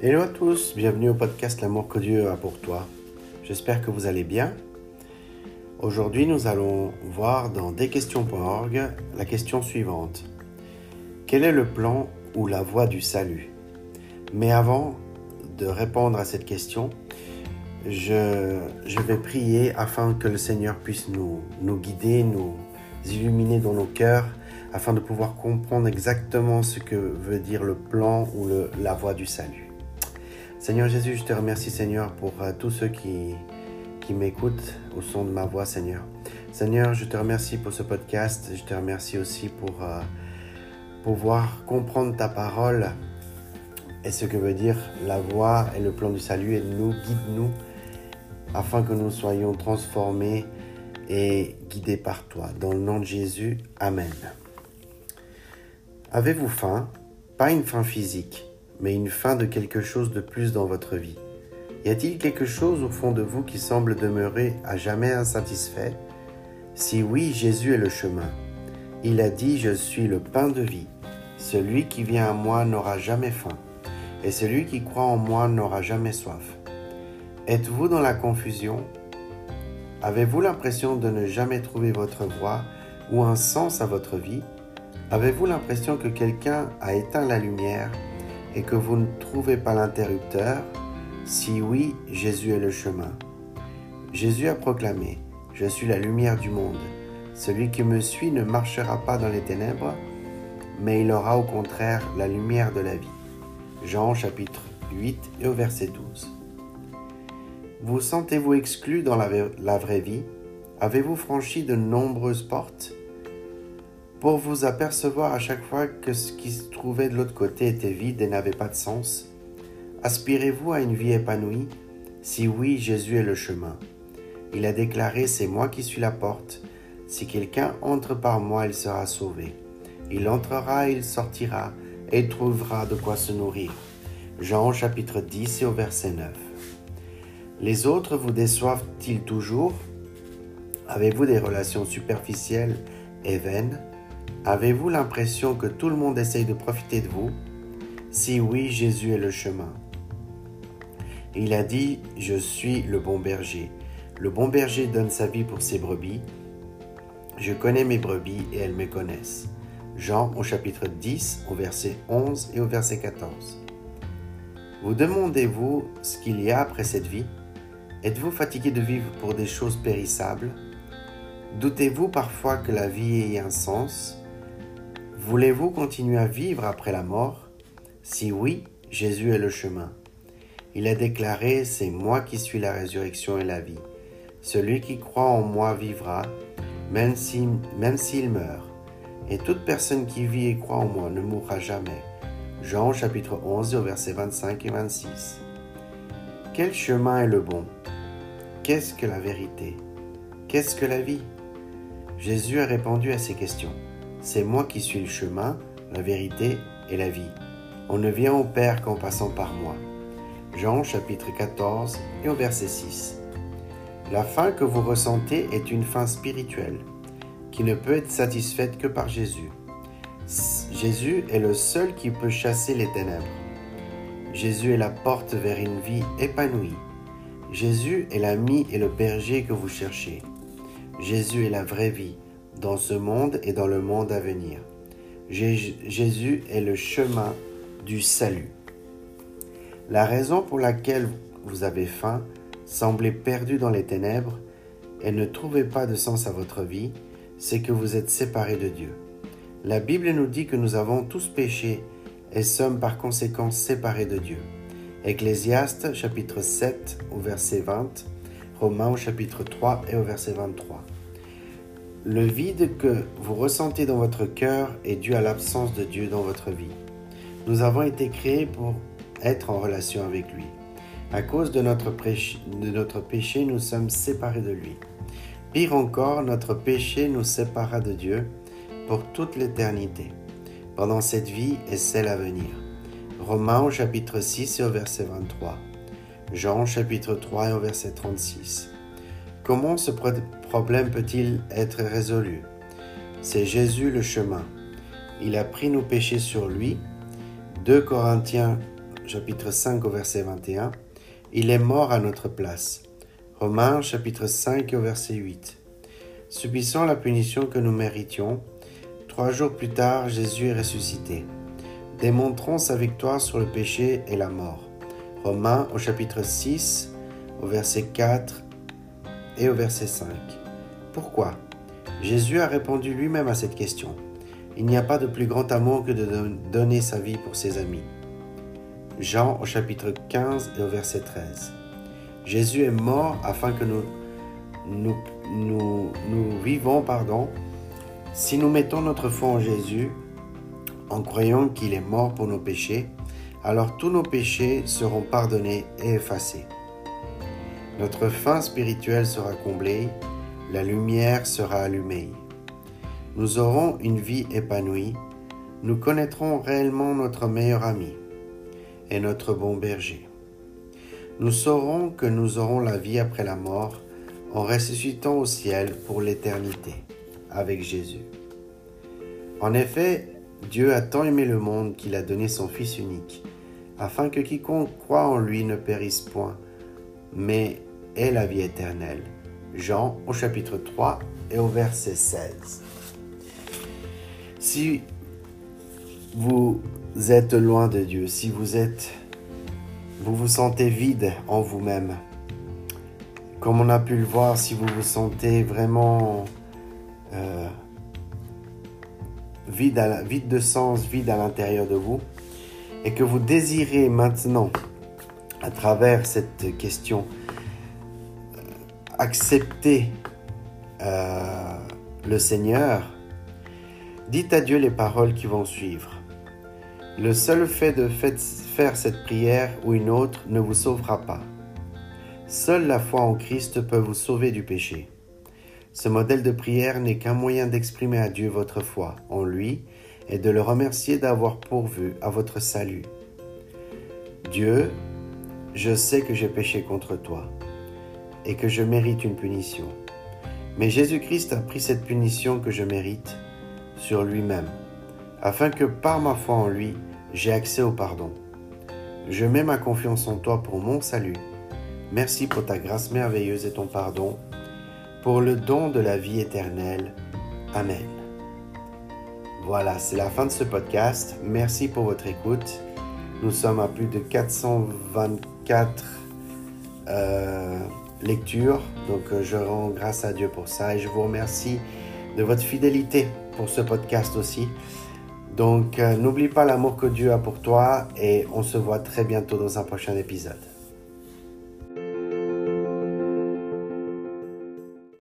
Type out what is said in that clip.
Hello à tous, bienvenue au podcast L'amour que Dieu a pour toi. J'espère que vous allez bien. Aujourd'hui, nous allons voir dans desquestions.org la question suivante. Quel est le plan ou la voie du salut? Mais avant de répondre à cette question, je, vais prier afin que le Seigneur puisse nous, guider, nous illuminer dans nos cœurs, afin de pouvoir comprendre exactement ce que veut dire le plan ou la voie du salut. Seigneur Jésus, je te remercie Seigneur pour euh, tous ceux qui, qui m'écoutent au son de ma voix Seigneur. Seigneur, je te remercie pour ce podcast. Je te remercie aussi pour euh, pouvoir comprendre ta parole et ce que veut dire la voie et le plan du salut. Et nous, guide-nous afin que nous soyons transformés et guidés par toi. Dans le nom de Jésus, Amen. Avez-vous faim? Pas une faim physique mais une fin de quelque chose de plus dans votre vie Y a-t-il quelque chose au fond de vous qui semble demeurer à jamais insatisfait? Si oui, Jésus est le chemin. Il a dit, Je suis le pain de vie. Celui qui vient à moi n'aura jamais faim, et celui qui croit en moi n'aura jamais soif. Êtes-vous dans la confusion? Avez-vous l'impression de ne jamais trouver votre voie ou un sens à votre vie? Avez-vous l'impression que quelqu'un a éteint la lumière et que vous ne trouvez pas l'interrupteur, si oui, Jésus est le chemin. Jésus a proclamé, Je suis la lumière du monde. Celui qui me suit ne marchera pas dans les ténèbres, mais il aura au contraire la lumière de la vie. Jean chapitre 8 et au verset 12. Vous sentez-vous exclu dans la, la vraie vie? Avez-vous franchi de nombreuses portes? Pour vous apercevoir à chaque fois que ce qui se trouvait de l'autre côté était vide et n'avait pas de sens Aspirez-vous à une vie épanouie? Si oui, Jésus est le chemin. Il a déclaré, c'est moi qui suis la porte. Si quelqu'un entre par moi, il sera sauvé. Il entrera, il sortira, et trouvera de quoi se nourrir. Jean chapitre 10 et au verset 9. Les autres vous déçoivent-ils toujours? Avez-vous des relations superficielles et vaines? Avez-vous l'impression que tout le monde essaye de profiter de vous? Si oui, Jésus est le chemin. Il a dit, Je suis le bon berger. Le bon berger donne sa vie pour ses brebis. Je connais mes brebis et elles me connaissent. Jean au chapitre 10, au verset 11 et au verset 14. Vous demandez-vous ce qu'il y a après cette vie? Êtes-vous fatigué de vivre pour des choses périssables? Doutez-vous parfois que la vie ait un sens? Voulez-vous continuer à vivre après la mort? Si oui, Jésus est le chemin. Il a déclaré, C'est moi qui suis la résurrection et la vie. Celui qui croit en moi vivra, même s'il meurt. Et toute personne qui vit et croit en moi ne mourra jamais. Jean chapitre 11 versets 25 et 26. Quel chemin est le bon? Qu'est-ce que la vérité? Qu'est-ce que la vie? Jésus a répondu à ces questions. C'est moi qui suis le chemin, la vérité et la vie. On ne vient au Père qu'en passant par moi. Jean chapitre 14 et au verset 6. La faim que vous ressentez est une faim spirituelle qui ne peut être satisfaite que par Jésus. Jésus est le seul qui peut chasser les ténèbres. Jésus est la porte vers une vie épanouie. Jésus est l'ami et le berger que vous cherchez. Jésus est la vraie vie, dans ce monde et dans le monde à venir. Jésus est le chemin du salut. La raison pour laquelle vous avez faim, semblez perdu dans les ténèbres et ne trouvez pas de sens à votre vie, c'est que vous êtes séparés de Dieu. La Bible nous dit que nous avons tous péché et sommes par conséquent séparés de Dieu. Ecclésiaste chapitre 7 au verset 20, Romains au chapitre 3 et au verset 23. Le vide que vous ressentez dans votre cœur est dû à l'absence de Dieu dans votre vie. Nous avons été créés pour être en relation avec lui. À cause de notre, péché, nous sommes séparés de lui. Pire encore, notre péché nous séparera de Dieu pour toute l'éternité, pendant cette vie et celle à venir. Romains au chapitre 6 et au verset 23. Jean chapitre 3 et au verset 36. Comment ce problème peut-il être résolu? C'est Jésus le chemin. Il a pris nos péchés sur lui. 2 Corinthiens chapitre 5 au verset 21, il est mort à notre place. Romains chapitre 5 au verset 8. Subissant la punition que nous méritions, trois jours plus tard, Jésus est ressuscité. Démontrons sa victoire sur le péché et la mort. Romains au chapitre 6 au verset 4 et au verset 5. Pourquoi? Jésus a répondu lui-même à cette question. Il n'y a pas de plus grand amour que de donner sa vie pour ses amis. Jean au chapitre 15 et au verset 13. Jésus est mort afin que nous, vivons, pardon. Si nous mettons notre foi en Jésus, en croyant qu'il est mort pour nos péchés, alors tous nos péchés seront pardonnés et effacés. Notre fin spirituelle sera comblée, la lumière sera allumée. Nous aurons une vie épanouie, nous connaîtrons réellement notre meilleur ami et notre bon berger. Nous saurons que nous aurons la vie après la mort en ressuscitant au ciel pour l'éternité avec Jésus. En effet, Dieu a tant aimé le monde qu'il a donné son Fils unique, afin que quiconque croit en lui ne périsse point, mais la vie éternelle. Jean au chapitre 3 et au verset 16. Si vous êtes loin de Dieu, si vous êtes vous vous sentez vide en vous-même, comme on a pu le voir, si vous vous sentez vraiment euh, vide, vide de sens, vide à l'intérieur de vous, et que vous désirez maintenant, à travers cette question, accepter euh, le Seigneur, dites à Dieu les paroles qui vont suivre. Le seul fait de faire cette prière ou une autre ne vous sauvera pas. Seule la foi en Christ peut vous sauver du péché. Ce modèle de prière n'est qu'un moyen d'exprimer à Dieu votre foi en lui et de le remercier d'avoir pourvu à votre salut. Dieu, je sais que j'ai péché contre toi et que je mérite une punition. Mais Jésus-Christ a pris cette punition que je mérite sur lui-même, afin que par ma foi en lui, j'ai accès au pardon. Je mets ma confiance en toi pour mon salut. Merci pour ta grâce merveilleuse et ton pardon, pour le don de la vie éternelle. Amen. Voilà, c'est la fin de ce podcast. Merci pour votre écoute. Nous sommes à plus de 424 euh, lecture. Donc euh, je rends grâce à Dieu pour ça et je vous remercie de votre fidélité pour ce podcast aussi. Donc euh, n'oublie pas l'amour que Dieu a pour toi et on se voit très bientôt dans un prochain épisode.